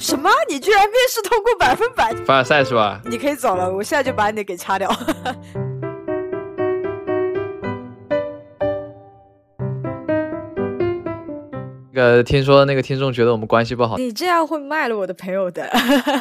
什么？你居然面试通过百分百？凡尔赛是吧？你可以走了，我现在就把你给掐掉。呃，听说那个听众觉得我们关系不好，你这样会卖了我的朋友的。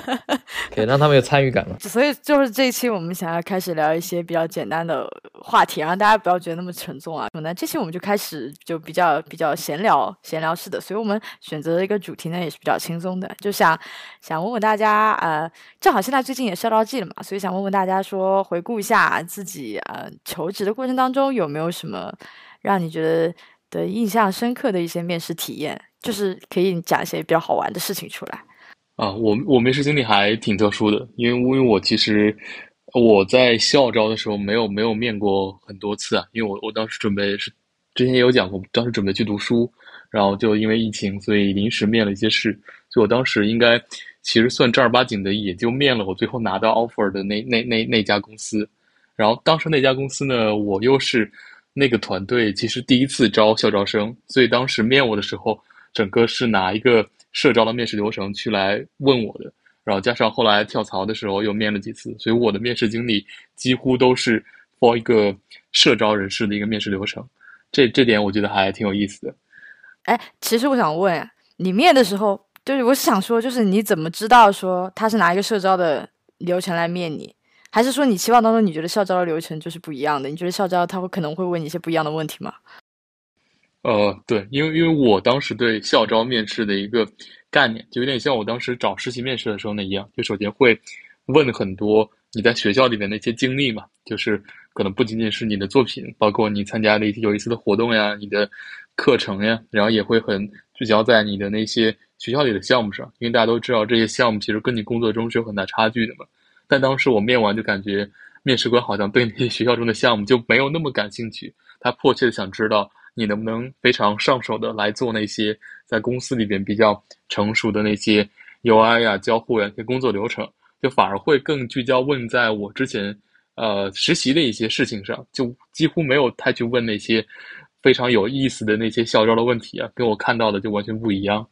可以让他们有参与感嘛？所以就是这一期我们想要开始聊一些比较简单的话题，让大家不要觉得那么沉重啊。那这期我们就开始就比较比较闲聊闲聊式的，所以我们选择的一个主题呢也是比较轻松的，就想 想问问大家，呃，正好现在最近也校招季了嘛，所以想问问大家说，回顾一下自己呃求职的过程当中有没有什么让你觉得。的印象深刻的一些面试体验，就是可以讲一些比较好玩的事情出来。啊，我我面试经历还挺特殊的，因为因为我其实我在校招的时候没有没有面过很多次啊，因为我我当时准备是之前也有讲过，当时准备去读书，然后就因为疫情，所以临时面了一些试，所以我当时应该其实算正儿八经的，也就面了我最后拿到 offer 的那那那那家公司，然后当时那家公司呢，我又是。那个团队其实第一次招校招生，所以当时面我的时候，整个是拿一个社招的面试流程去来问我的，然后加上后来跳槽的时候又面了几次，所以我的面试经历几乎都是 for 一个社招人士的一个面试流程，这这点我觉得还挺有意思的。哎，其实我想问，你面的时候，就是我想说，就是你怎么知道说他是拿一个社招的流程来面你？还是说你期望当中你觉得校招的流程就是不一样的？你觉得校招他会可能会问你一些不一样的问题吗？呃，对，因为因为我当时对校招面试的一个概念，就有点像我当时找实习面试的时候那一样，就首先会问很多你在学校里面的一些经历嘛，就是可能不仅仅是你的作品，包括你参加的一些有意思的活动呀，你的课程呀，然后也会很聚焦在你的那些学校里的项目上，因为大家都知道这些项目其实跟你工作中是有很大差距的嘛。但当时我面完就感觉，面试官好像对那些 学校中的项目就没有那么感兴趣。他迫切的想知道你能不能非常上手的来做那些在公司里边比较成熟的那些 UI 呀、交互呀、些工作流程，就反而会更聚焦问在我之前呃实习的一些事情上，就几乎没有太去问那些非常有意思的那些校招的问题啊，跟我看到的就完全不一样。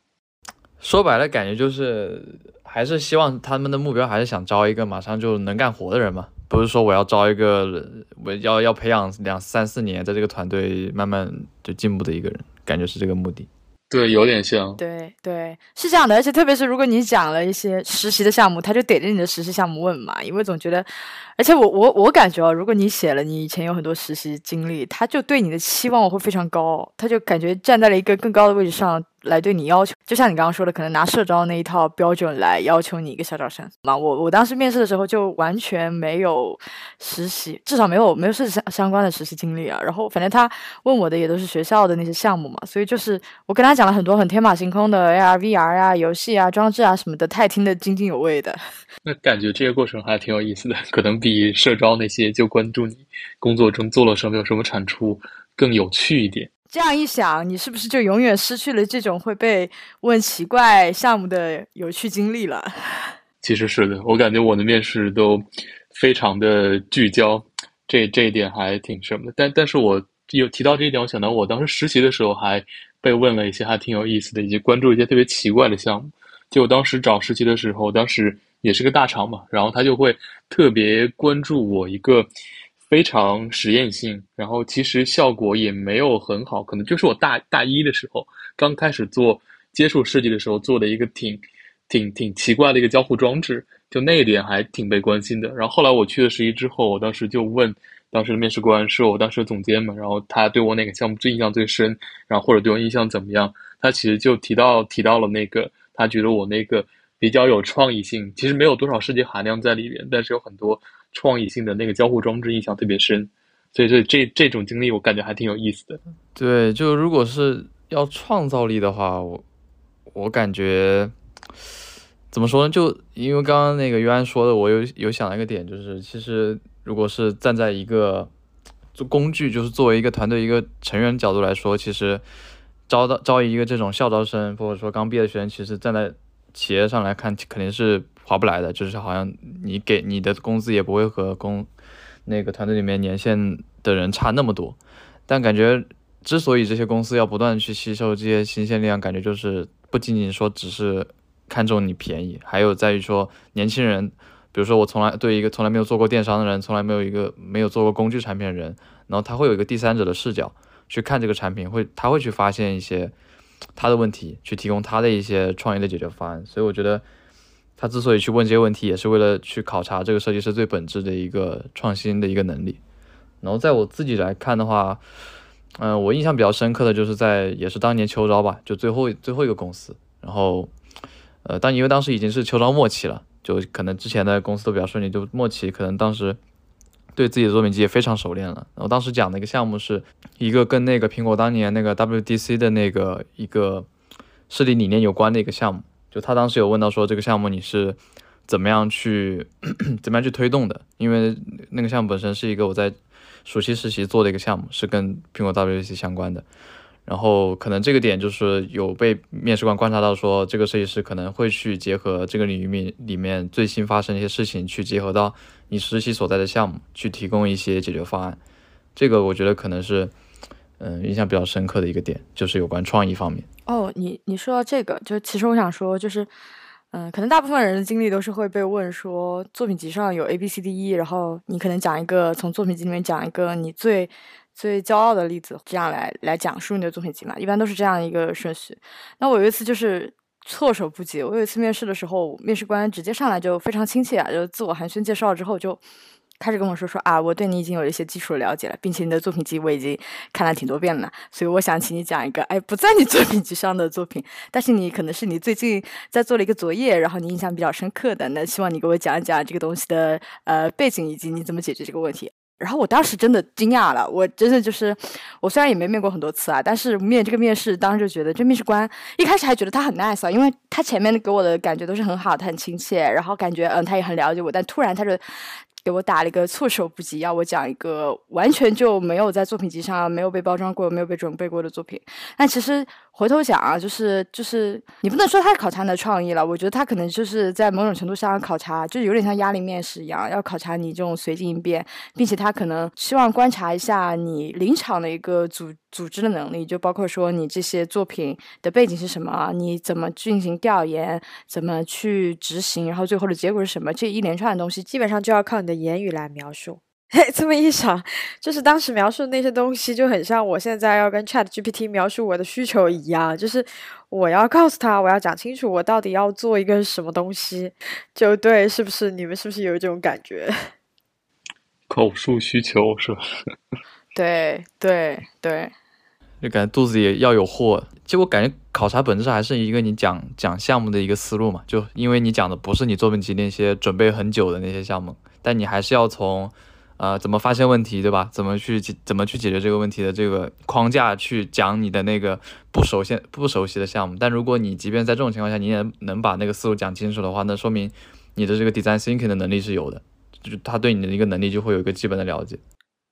说白了，感觉就是还是希望他们的目标还是想招一个马上就能干活的人嘛，不是说我要招一个我要要培养两三四年，在这个团队慢慢就进步的一个人，感觉是这个目的。对，有点像。对对，是这样的，而且特别是如果你讲了一些实习的项目，他就逮着你的实习项目问嘛，因为总觉得，而且我我我感觉啊，如果你写了你以前有很多实习经历，他就对你的期望会非常高，他就感觉站在了一个更高的位置上。来对你要求，就像你刚刚说的，可能拿社招那一套标准来要求你一个校招生嘛。我我当时面试的时候就完全没有实习，至少没有没有设计相关的实习经历啊。然后反正他问我的也都是学校的那些项目嘛，所以就是我跟他讲了很多很天马行空的 AR、VR 啊、游戏啊、装置啊什么的，他也听得津津有味的。那感觉这个过程还挺有意思的，可能比社招那些就关注你工作中做了什么、有什么产出更有趣一点。这样一想，你是不是就永远失去了这种会被问奇怪项目的有趣经历了？其实是的，我感觉我的面试都非常的聚焦，这这一点还挺什么的。但但是我有提到这一点，我想到我当时实习的时候还被问了一些还挺有意思的，以及关注一些特别奇怪的项目。就当时找实习的时候，当时也是个大厂嘛，然后他就会特别关注我一个。非常实验性，然后其实效果也没有很好，可能就是我大大一的时候刚开始做接触设计的时候做的一个挺挺挺奇怪的一个交互装置，就那一点还挺被关心的。然后后来我去了实习之后，我当时就问当时的面试官，是我当时的总监嘛，然后他对我哪个项目最印象最深，然后或者对我印象怎么样？他其实就提到提到了那个，他觉得我那个比较有创意性，其实没有多少设计含量在里边，但是有很多。创意性的那个交互装置印象特别深，所以这这这种经历我感觉还挺有意思的。对，就如果是要创造力的话，我我感觉怎么说呢？就因为刚刚那个约安说的，我有有想到一个点，就是其实如果是站在一个做工具，就是作为一个团队一个成员角度来说，其实招到招一个这种校招生，或者说刚毕业的学生，其实站在企业上来看，肯定是。划不来的，就是好像你给你的工资也不会和工那个团队里面年限的人差那么多，但感觉之所以这些公司要不断去吸收这些新鲜力量，感觉就是不仅仅说只是看中你便宜，还有在于说年轻人，比如说我从来对一个从来没有做过电商的人，从来没有一个没有做过工具产品的人，然后他会有一个第三者的视角去看这个产品，会他会去发现一些他的问题，去提供他的一些创业的解决方案。所以我觉得他之所以去问这些问题，也是为了去考察这个设计师最本质的一个创新的一个能力。然后在我自己来看的话，嗯，我印象比较深刻的就是在也是当年秋招吧，就最后最后一个公司，然后。呃，但因为当时已经是秋招末期了，就可能之前的公司都比较顺利，就末期可能当时对自己的作品集也非常熟练了。然后当时讲的一个项目是一个跟那个苹果当年那个 WDC 的那个一个设计理念有关的一个项目，就他当时有问到说这个项目你是怎么样去 怎么样去推动的？因为那个项目本身是一个我在暑期实习做的一个项目，是跟苹果 WDC 相关的。然后可能这个点就是有被面试官观察到，说这个设计师可能会去结合这个领域里面最新发生一些事情，去结合到你实习所在的项目，去提供一些解决方案。这个我觉得可能是，嗯，印象比较深刻的一个点，就是有关创意方面。哦，你你说到这个，就其实我想说，就是，嗯，可能大部分人的经历都是会被问说，作品集上有 A B C D E，然后你可能讲一个，从作品集里面讲一个你最。最骄傲的例子，这样来来讲述你的作品集嘛，一般都是这样一个顺序。那我有一次就是措手不及，我有一次面试的时候，面试官直接上来就非常亲切啊，就自我寒暄介绍之后，就开始跟我说说啊，我对你已经有一些基础的了解了，并且你的作品集我已经看了挺多遍了，所以我想请你讲一个，哎，不在你作品集上的作品，但是你可能是你最近在做了一个作业，然后你印象比较深刻的，那希望你给我讲一讲这个东西的呃背景以及你怎么解决这个问题。然后我当时真的惊讶了，我真的就是，我虽然也没面过很多次啊，但是面这个面试当时就觉得，这面试官一开始还觉得他很 nice 啊，因为他前面给我的感觉都是很好，他很亲切，然后感觉嗯他也很了解我，但突然他就。给我打了一个措手不及，要我讲一个完全就没有在作品集上没有被包装过、没有被准备过的作品。但其实回头想啊，就是就是你不能说他考察你的创意了，我觉得他可能就是在某种程度上考察，就有点像压力面试一样，要考察你这种随机应变，并且他可能希望观察一下你临场的一个组组织的能力，就包括说你这些作品的背景是什么，你怎么进行调研，怎么去执行，然后最后的结果是什么，这一连串的东西基本上就要靠你的。言语来描述，嘿，这么一想，就是当时描述的那些东西，就很像我现在要跟 Chat GPT 描述我的需求一样，就是我要告诉他，我要讲清楚我到底要做一个什么东西，就对，是不是？你们是不是有这种感觉？口述需求是吧？对对对，就感觉肚子里要有货。其实我感觉考察本质上还是一个你讲讲项目的一个思路嘛，就因为你讲的不是你作品集那些准备很久的那些项目。但你还是要从，呃，怎么发现问题，对吧？怎么去解，怎么去解决这个问题的这个框架去讲你的那个不熟悉、不熟悉的项目。但如果你即便在这种情况下，你也能把那个思路讲清楚的话，那说明你的这个 design thinking 的能力是有的，就是他对你的一个能力就会有一个基本的了解。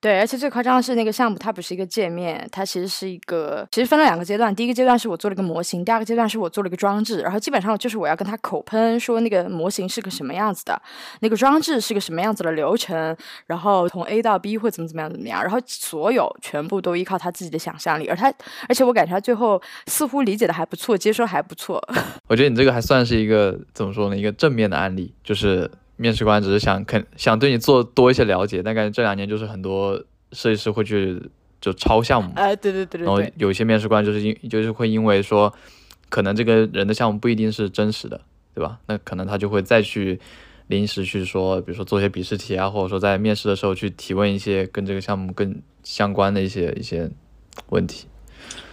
对，而且最夸张的是那个项目，它不是一个界面，它其实是一个，其实分了两个阶段。第一个阶段是我做了一个模型，第二个阶段是我做了一个装置。然后基本上就是我要跟他口喷，说那个模型是个什么样子的，那个装置是个什么样子的流程，然后从 A 到 B 会怎么怎么样怎么样。然后所有全部都依靠他自己的想象力，而他，而且我感觉他最后似乎理解的还不错，接收还不错。我觉得你这个还算是一个怎么说呢？一个正面的案例，就是面试官只是想肯想对你做多一些了解，但感觉这两年就是很多。设计师会去就抄项目，哎，对对对对，然后有一些面试官就是因就是会因为说，可能这个人的项目不一定是真实的，对吧？那可能他就会再去临时去说，比如说做一些笔试题啊，或者说在面试的时候去提问一些跟这个项目更相关的一些一些问题。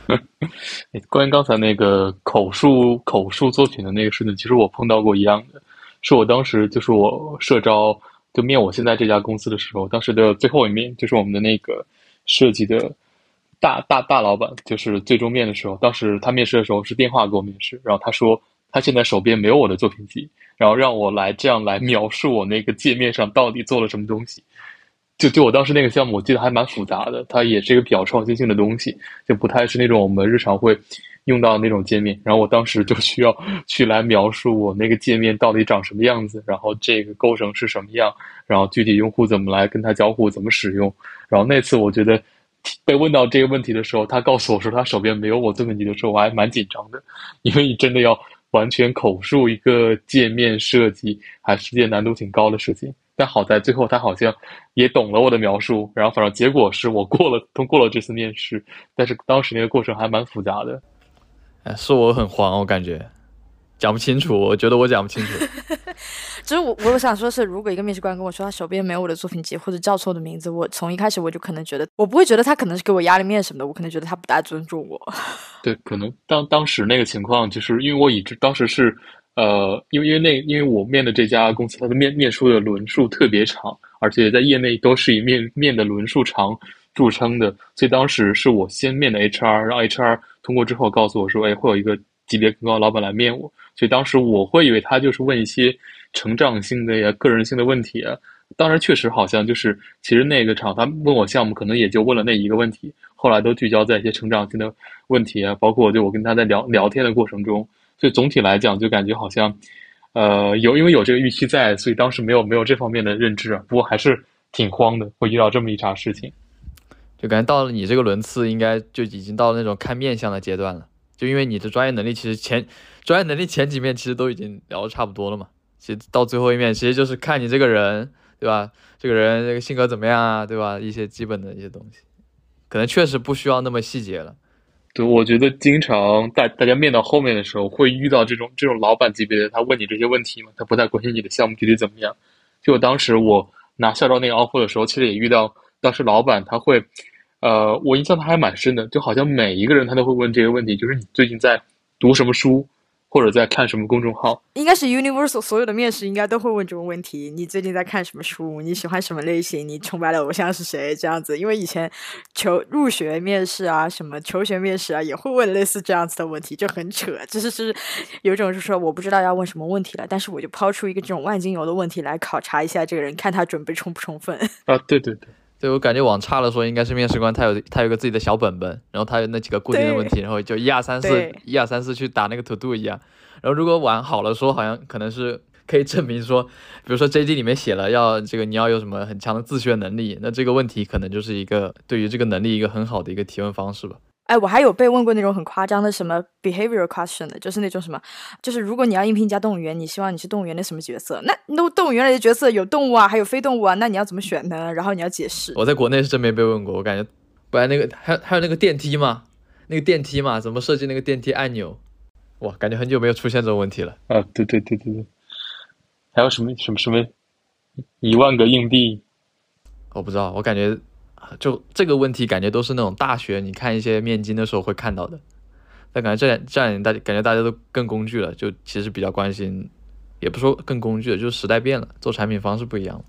关于刚才那个口述口述作品的那个事情，其实我碰到过一样的，是我当时就是我社招。就面我现在这家公司的时候，当时的最后一面就是我们的那个设计的大大大老板，就是最终面的时候，当时他面试的时候是电话给我面试，然后他说他现在手边没有我的作品集，然后让我来这样来描述我那个界面上到底做了什么东西。就就我当时那个项目，我记得还蛮复杂的，它也是一个比较创新性的东西，就不太是那种我们日常会。用到那种界面，然后我当时就需要 去来描述我那个界面到底长什么样子，然后这个构成是什么样，然后具体用户怎么来跟他交互，怎么使用。然后那次我觉得被问到这个问题的时候，他告诉我说他手边没有我作品集的时候，我还蛮紧张的，因为你真的要完全口述一个界面设计，还是件难度挺高的事情。但好在最后他好像也懂了我的描述，然后反正结果是我过了，通过了这次面试。但是当时那个过程还蛮复杂的。哎，是我很慌，我感觉讲不清楚，我觉得我讲不清楚。其 实我我想说是，如果一个面试官跟我说他手边没有我的作品集或者叫错我的名字，我从一开始我就可能觉得，我不会觉得他可能是给我压力面什么的，我可能觉得他不大尊重我。对，可能当当时那个情况，就是因为我已知当时是。呃，因为因为那因为我面的这家公司，它的面面书的轮数特别长，而且在业内都是以面面的轮数长著称的，所以当时是我先面的 HR，让 HR 通过之后告诉我说，哎，会有一个级别更高的老板来面我，所以当时我会以为他就是问一些成长性的呀、个人性的问题啊。当然，确实好像就是，其实那个厂他问我项目，可能也就问了那一个问题，后来都聚焦在一些成长性的问题啊，包括就我跟他在聊聊天的过程中。所以总体来讲，就感觉好像，呃，有因为有这个预期在，所以当时没有没有这方面的认知啊。不过还是挺慌的，会遇到这么一茬事情。就感觉到了你这个轮次，应该就已经到了那种看面相的阶段了。就因为你的专业能力，其实前专业能力前几面其实都已经聊的差不多了嘛。其实到最后一面，其实就是看你这个人，对吧？这个人这个性格怎么样啊，对吧？一些基本的一些东西，可能确实不需要那么细节了。对，我觉得经常大大家面到后面的时候，会遇到这种这种老板级别的，他问你这些问题嘛，他不太关心你的项目具体怎么样。就当时我拿校招那个 offer 的时候，其实也遇到，当时老板他会，呃，我印象他还蛮深的，就好像每一个人他都会问这个问题，就是你最近在读什么书。或者在看什么公众号？应该是 Universal 所有的面试应该都会问这种问题。你最近在看什么书？你喜欢什么类型？你崇拜的偶像是谁？这样子，因为以前求入学面试啊，什么求学面试啊，也会问类似这样子的问题，就很扯。就是是有种就是说，我不知道要问什么问题了，但是我就抛出一个这种万金油的问题来考察一下这个人，看他准备充不充分。啊，对对对。对我感觉往差了说，应该是面试官他有他有个自己的小本本，然后他有那几个固定的问题，然后就一二三四一二三四去打那个 to do 一样。然后如果往好了说，好像可能是可以证明说，比如说 JD 里面写了要这个你要有什么很强的自学能力，那这个问题可能就是一个对于这个能力一个很好的一个提问方式吧。哎，我还有被问过那种很夸张的什么 behavior question 的，就是那种什么，就是如果你要应聘一家动物园，你希望你是动物园的什么角色？那那动物园里的角色有动物啊，还有非动物啊，那你要怎么选呢？然后你要解释。我在国内是真没被问过，我感觉，不然那个还有还有那个电梯嘛，那个电梯嘛，怎么设计那个电梯按钮？哇，感觉很久没有出现这种问题了。啊，对对对对对，还有什么什么什么一万个硬币？我不知道，我感觉。就这个问题，感觉都是那种大学你看一些面经的时候会看到的。但感觉这两这两年大感觉大家都更工具了，就其实比较关心，也不说更工具了，就是时代变了，做产品方式不一样了。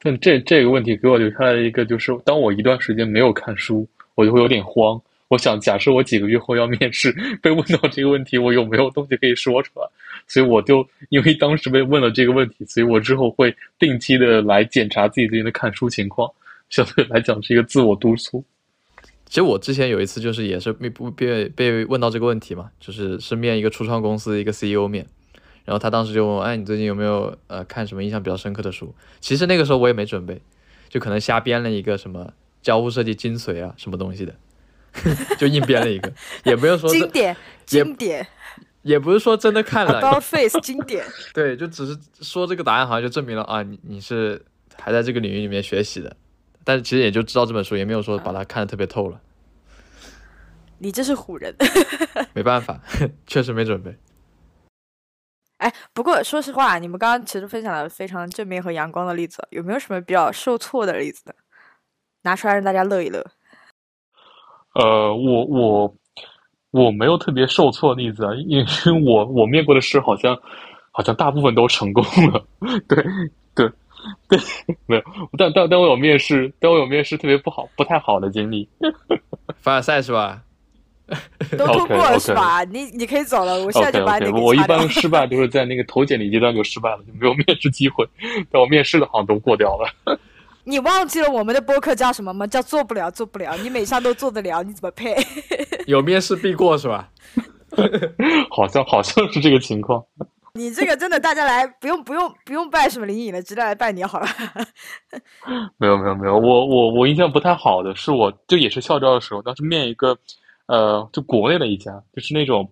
但这这个问题给我留下来一个，就是当我一段时间没有看书，我就会有点慌。我想，假设我几个月后要面试，被问到这个问题，我有没有东西可以说出来？所以我就因为当时被问了这个问题，所以我之后会定期的来检查自己最近的看书情况。相对来讲是一个自我督促。其实我之前有一次就是也是被不被被问到这个问题嘛，就是是面一个初创公司的一个 CEO 面，然后他当时就问，哎，你最近有没有呃看什么印象比较深刻的书？其实那个时候我也没准备，就可能瞎编了一个什么交互设计精髓啊什么东西的，就硬编了一个，也不用说经典经典，也不是说真的看了。About Face 经典。对，就只是说这个答案好像就证明了啊，你你是还在这个领域里面学习的。但是其实也就知道这本书，也没有说把它看得特别透了。你这是唬人，没办法，确实没准备。哎，不过说实话，你们刚刚其实分享了非常正面和阳光的例子，有没有什么比较受挫的例子呢？拿出来让大家乐一乐。呃，我我我没有特别受挫的例子啊，因为我我面过的试好像好像大部分都成功了，对 对。对，没有，但但但我有面试，但我有面试特别不好、不太好的经历。凡尔赛是吧？都通过了是吧？你你可以走了，我现在就把你给我一般失败都是在那个投简历阶段就失败了，就没有面试机会。但我面试的好像都过掉了。你忘记了我们的播客叫什么吗？叫做不了，做不了。你每项都做得了，你怎么配？有面试必过是吧？好像好像是这个情况。你这个真的，大家来不用不用不用拜什么灵隐了，直接来拜你好了。没有没有没有，我我我印象不太好的是，我就也是校招的时候，当时面一个，呃，就国内的一家，就是那种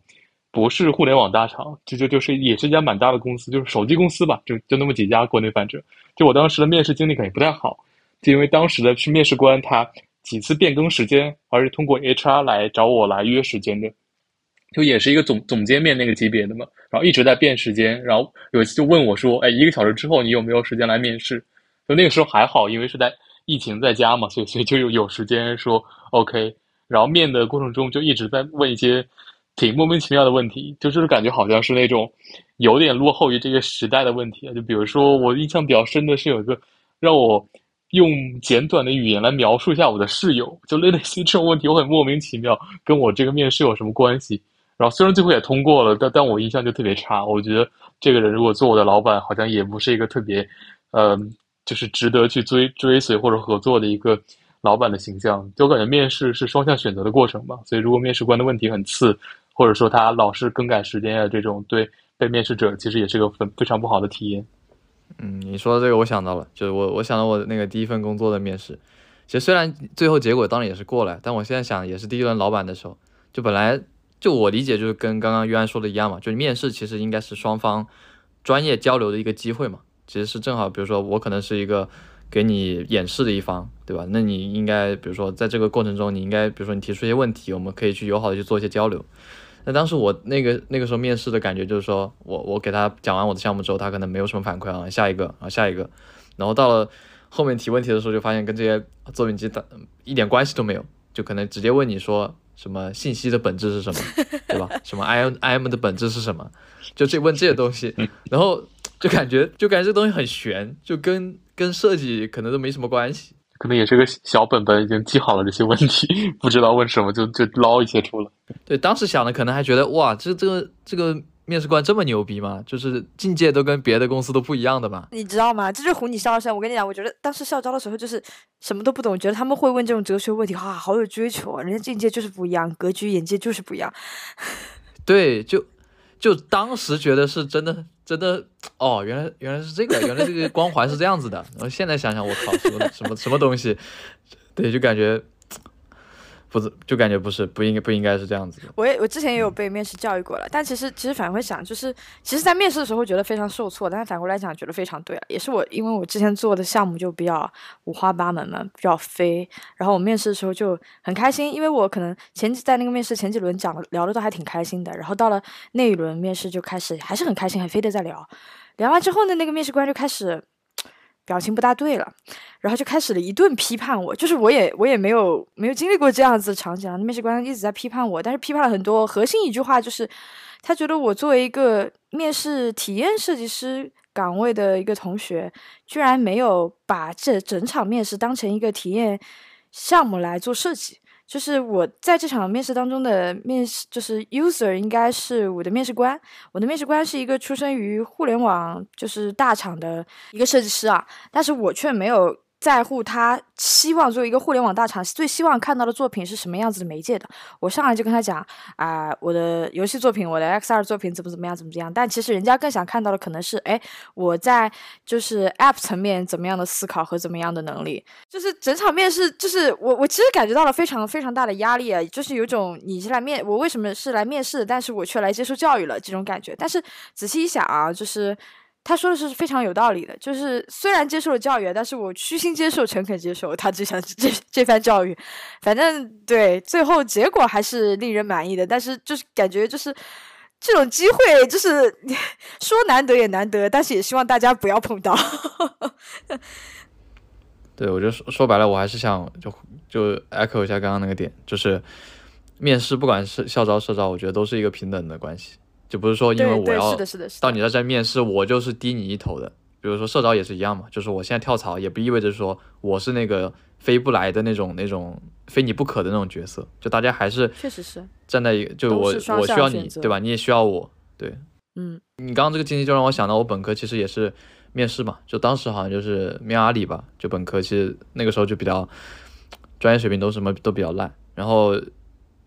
不是互联网大厂，就就就是也是一家蛮大的公司，就是手机公司吧，就就那么几家，国内反正。就我当时的面试经历肯定不太好，就因为当时的去面试官他几次变更时间，而是通过 HR 来找我来约时间的，就也是一个总总监面那个级别的嘛，然后一直在变时间，然后有一次就问我说，哎，一个小时之后你有没有时间来面试？就那个时候还好，因为是在疫情在家嘛，所以所以就有有时间说 OK。然后面的过程中就一直在问一些挺莫名其妙的问题，就是感觉好像是那种有点落后于这个时代的问题啊。就比如说我印象比较深的是有一个让我用简短的语言来描述一下我的室友，就类似于这种问题，我很莫名其妙，跟我这个面试有什么关系？然后虽然最后也通过了，但但我印象就特别差。我觉得这个人如果做我的老板，好像也不是一个特别，呃，就是值得去追追随或者合作的一个。老板的形象，就我感觉面试是双向选择的过程吧。所以如果面试官的问题很次，或者说他老是更改时间啊，这种对被面试者其实也是个很非常不好的体验。嗯，你说的这个我想到了，就是我我想到我那个第一份工作的面试，其实虽然最后结果当然也是过了，但我现在想也是第一轮老板的时候，就本来就我理解就是跟刚刚约安说的一样嘛，就面试其实应该是双方专业交流的一个机会嘛，其实是正好，比如说我可能是一个。给你演示的一方，对吧？那你应该，比如说，在这个过程中，你应该，比如说，你提出一些问题，我们可以去友好的去做一些交流。那当时我那个那个时候面试的感觉就是说，我我给他讲完我的项目之后，他可能没有什么反馈啊，下一个啊，下一个。然后到了后面提问题的时候，就发现跟这些作品集的一点关系都没有，就可能直接问你说什么信息的本质是什么，对吧？什么 I M I M 的本质是什么？就这问这些东西，然后就感觉就感觉这东西很悬，就跟。跟设计可能都没什么关系，可能也是个小本本，已经记好了这些问题，不知道问什么就就捞一些出来。对，当时想的可能还觉得哇，这这个这个面试官这么牛逼吗？就是境界都跟别的公司都不一样的嘛。你知道吗？这就哄你笑笑。我跟你讲，我觉得当时校招的时候就是什么都不懂，觉得他们会问这种哲学问题，哇，好有追求啊！人家境界就是不一样，格局眼界就是不一样。对，就。就当时觉得是真的，真的哦，原来原来是这个，原来这个光环是这样子的。然后现在想想，我靠，什么什么什么东西，对，就感觉。不是，就感觉不是，不应该，不应该是这样子。我也，我之前也有被面试教育过了，但其实，其实反过想，就是，其实，在面试的时候觉得非常受挫，但是反过来讲，觉得非常对了。也是我，因为我之前做的项目就比较五花八门嘛，比较飞，然后我面试的时候就很开心，因为我可能前在那个面试前几轮讲的聊的都还挺开心的，然后到了那一轮面试就开始还是很开心，很飞的在聊，聊完之后呢，那个面试官就开始。表情不大对了，然后就开始了一顿批判我，就是我也我也没有没有经历过这样子的场景啊。面试官一直在批判我，但是批判了很多，核心一句话就是，他觉得我作为一个面试体验设计师岗位的一个同学，居然没有把这整场面试当成一个体验项目来做设计。就是我在这场面试当中的面试，就是 user 应该是我的面试官。我的面试官是一个出生于互联网就是大厂的一个设计师啊，但是我却没有。在乎他希望作为一个互联网大厂最希望看到的作品是什么样子的媒介的，我上来就跟他讲啊，我的游戏作品，我的 XR 作品怎么怎么样，怎么怎么样。但其实人家更想看到的可能是，哎，我在就是 App 层面怎么样的思考和怎么样的能力。就是整场面试，就是我我其实感觉到了非常非常大的压力啊，就是有种你是来面，我为什么是来面试，但是我却来接受教育了这种感觉。但是仔细一想啊，就是。他说的是非常有道理的，就是虽然接受了教育，但是我虚心接受、诚恳接受他这项这这番教育，反正对最后结果还是令人满意的。但是就是感觉就是这种机会，就是 说难得也难得，但是也希望大家不要碰到。对，我就说说白了，我还是想就就 echo 一下刚刚那个点，就是面试不管是校招、社招，我觉得都是一个平等的关系。就不是说因为我要到你那在面试，我就是低你一头的。比如说社招也是一样嘛，就是我现在跳槽，也不意味着说我是那个非不来的那种那种非你不可的那种角色。就大家还是确实是站在一个，就我我需要你，对吧？你也需要我，对，嗯。你刚刚这个经历就让我想到，我本科其实也是面试嘛，就当时好像就是面阿里吧，就本科其实那个时候就比较专业水平都什么都比较烂，然后。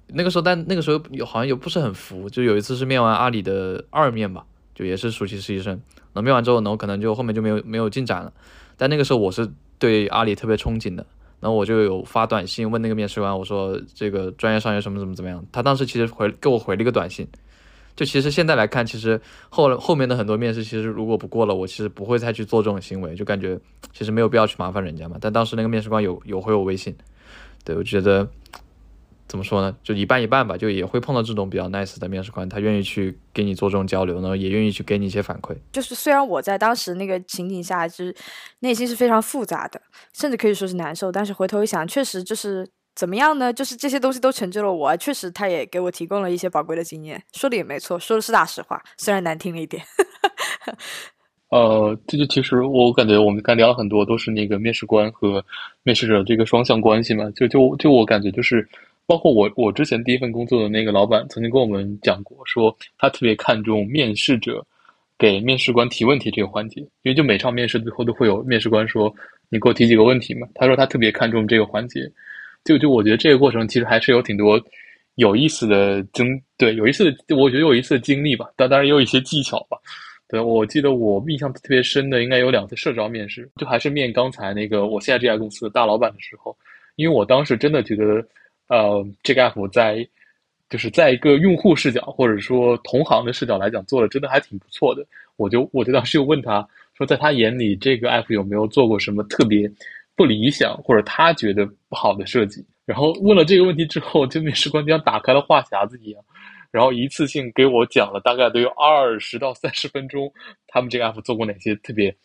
那个时候，但那个时候有好像又不是很服，就有一次是面完阿里的二面吧，就也是暑期实习生。然后面完之后呢，我可能就后面就没有没有进展了。但那个时候我是对阿里特别憧憬的，然后我就有发短信问那个面试官，我说这个专业上学什么怎么怎么样。他当时其实回给我回了一个短信，就其实现在来看，其实后后面的很多面试，其实如果不过了，我其实不会再去做这种行为，就感觉其实没有必要去麻烦人家嘛。但当时那个面试官有有回我微信，对我觉得怎么说呢，就一半一半吧，就也会碰到这种比较 nice 的面试官，他愿意去给你做这种交流，然后也愿意去给你一些反馈。就是虽然我在当时那个情景下，就是内心是非常复杂的，甚至可以说是难受，但是回头一想，确实就是。怎么样呢？就是这些东西都成就了我，确实他也给我提供了一些宝贵的经验，说的也没错，说的是大实话，虽然难听了一点。呃，这就其实我感觉我们刚聊了很多，都是那个面试官和面试者这个双向关系嘛。就就就我感觉就是，包括我我之前第一份工作的那个老板曾经跟我们讲过，说他特别看重面试者给面试官提问题这个环节，因为就每场面试最后都会有面试官说你给我提几个问题嘛。他说他特别看重这个环节。就就我觉得这个过程其实还是有挺多有意思的经对有意思的，我觉得有一次经历吧，但当然也有一些技巧吧。对我记得我印象特别深的应该有两次社招面试，就还是面刚才那个我现在这家公司的大老板的时候，因为我当时真的觉得，呃，这个 app 在就是在一个用户视角或者说同行的视角来讲做的真的还挺不错的。我就我就当时就问他说，在他眼里这个 app 有没有做过什么特别。不理想或者他觉得不好的设计，然后问了这个问题之后，就面试官就像打开了话匣子一样，然后一次性给我讲了大概都有二十到三十分钟，他们这个 app 做过哪些特别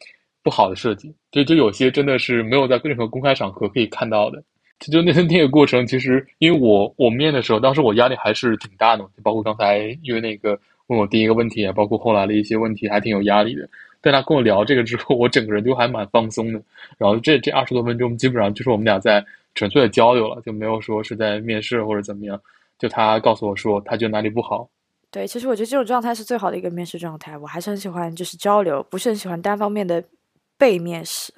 不好的设计，就就有些真的是没有在任何公开场合可以看到的。就就那 那个过程，其实因为我我面的时候，当时我压力还是挺大的，就包括刚才因为那个问我第一个问题啊，包括后来的一些问题，还挺有压力的。但他跟我聊这个之后，我整个人就还蛮放松的。然后这这二十多分钟，基本上就是我们俩在纯粹的交流了，就没有说是在面试或者怎么样。就他告诉我说，他觉得哪里不好。对，其实我觉得这种状态是最好的一个面试状态。我还是很喜欢就是交流，不是很喜欢单方面的被面试。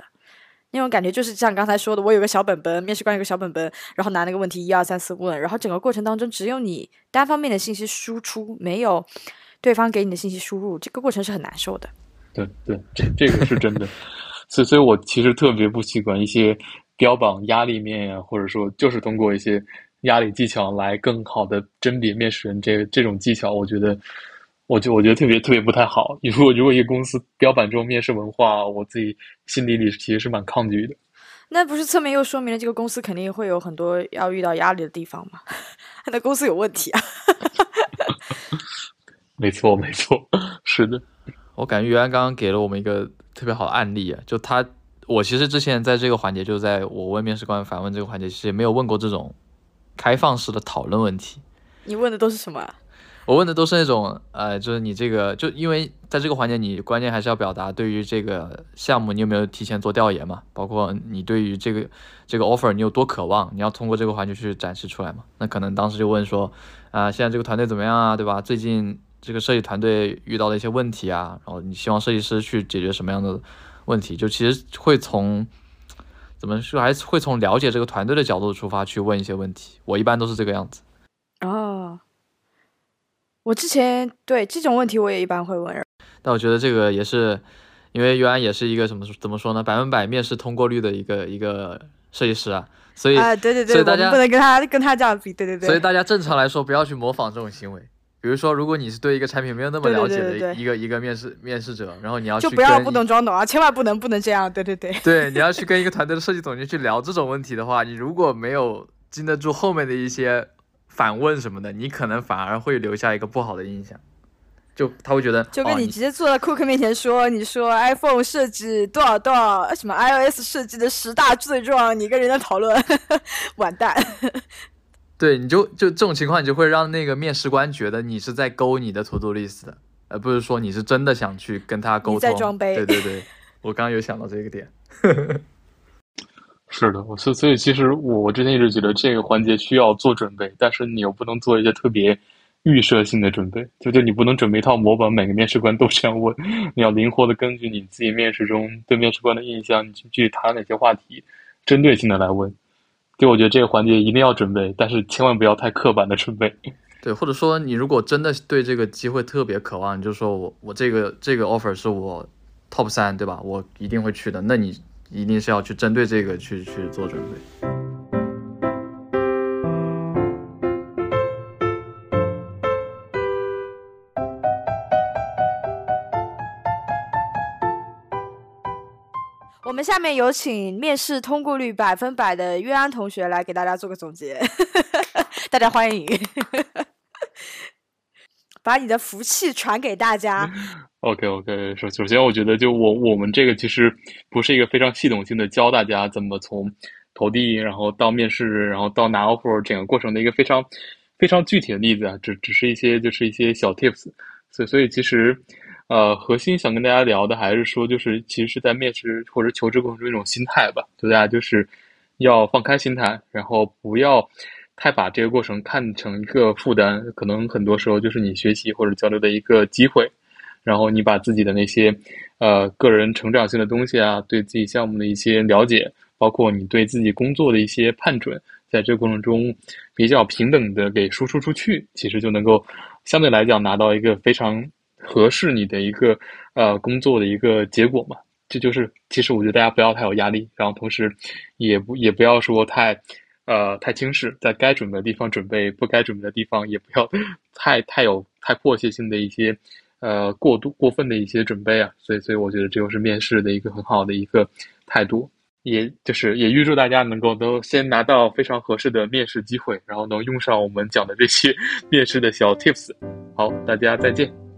那种感觉就是像刚才说的，我有个小本本，面试官有个小本本，然后拿那个问题一二三四问，然后整个过程当中只有你单方面的信息输出，没有对方给你的信息输入，这个过程是很难受的。对对，这这个是真的，所以所以我其实特别不习惯一些标榜压力面呀，或者说就是通过一些压力技巧来更好的甄别面试人这这种技巧，我觉得，我就我觉得特别特别不太好。如果如果一个公司标榜这种面试文化，我自己心底里其实是蛮抗拒的。那不是侧面又说明了这个公司肯定会有很多要遇到压力的地方吗？那公司有问题啊！没错没错，是的。我感觉于安刚刚给了我们一个特别好的案例啊，就他，我其实之前在这个环节，就在我问面试官反问这个环节，其实也没有问过这种开放式的讨论问题。你问的都是什么？我问的都是那种，呃，就是你这个，就因为在这个环节，你关键还是要表达对于这个项目你有没有提前做调研嘛，包括你对于这个这个 offer 你有多渴望，你要通过这个环节去展示出来嘛。那可能当时就问说，啊，现在这个团队怎么样啊，对吧？最近。这个设计团队遇到了一些问题啊，然后你希望设计师去解决什么样的问题？就其实会从怎么说，还是会从了解这个团队的角度出发去问一些问题。我一般都是这个样子。哦，我之前对这种问题我也一般会问。但我觉得这个也是，因为原来也是一个什么怎么说呢，百分百面试通过率的一个一个设计师啊，所以啊，对对对，所以大家不能跟他跟他这样比，对对对。所以大家正常来说不要去模仿这种行为。比如说，如果你是对一个产品没有那么了解的一个一个面试面试者，然后你要就不要不懂装懂啊，千万不能不能这样，对对对。对，你要去跟一个团队的设计总监去聊这种问题的话，你如果没有经得住后面的一些反问什么的，你可能反而会留下一个不好的印象。就他会觉得，就跟你直接坐在库克面前说，你说 iPhone 设计多少多少什么 iOS 设计的十大罪状，你跟人家讨论，完蛋。对，你就就这种情况，你就会让那个面试官觉得你是在勾你的 to do list 的，而不是说你是真的想去跟他沟通。在装杯。对对对，我刚刚有想到这个点。是的，我所所以其实我之前一直觉得这个环节需要做准备，但是你又不能做一些特别预设性的准备，就就你不能准备一套模板，每个面试官都这样问，你要灵活的根据你自己面试中对面试官的印象，你去去谈哪些话题，针对性的来问。就我觉得这个环节一定要准备，但是千万不要太刻板的准备。对，或者说你如果真的对这个机会特别渴望，你就说我我这个这个 offer 是我 top 三，对吧？我一定会去的。那你一定是要去针对这个去去做准备。我们下面有请面试通过率百分百的约安同学来给大家做个总结。大家欢迎。把你的福气传给大家。OK OK，首首先我觉得就我我们这个其实不是一个非常系统性的教大家怎么从投递，然后到面试，然后到拿 offer 整个过程的一个非常非常具体的例子啊，只只是一些就是一些小 tips，所以所以其实。呃，核心想跟大家聊的还是说，就是其实是在面试或者求职过程中一种心态吧。就大家就是要放开心态，然后不要太把这个过程看成一个负担。可能很多时候就是你学习或者交流的一个机会。然后你把自己的那些呃个人成长性的东西啊，对自己项目的一些了解，包括你对自己工作的一些判准，在这个过程中比较平等的给输出出去，其实就能够相对来讲拿到一个非常。合适你的一个呃工作的一个结果嘛，这就是其实我觉得大家不要太有压力，然后同时也不也不要说太呃太轻视，在该准备的地方准备，不该准备的地方也不要 太太有太迫切性的一些呃过度过分的一些准备啊，所以所以我觉得这就是面试的一个很好的一个态度，也就是也预祝大家能够都先拿到非常合适的面试机会，然后能用上我们讲的这些 面试的小 tips。好，大家再见。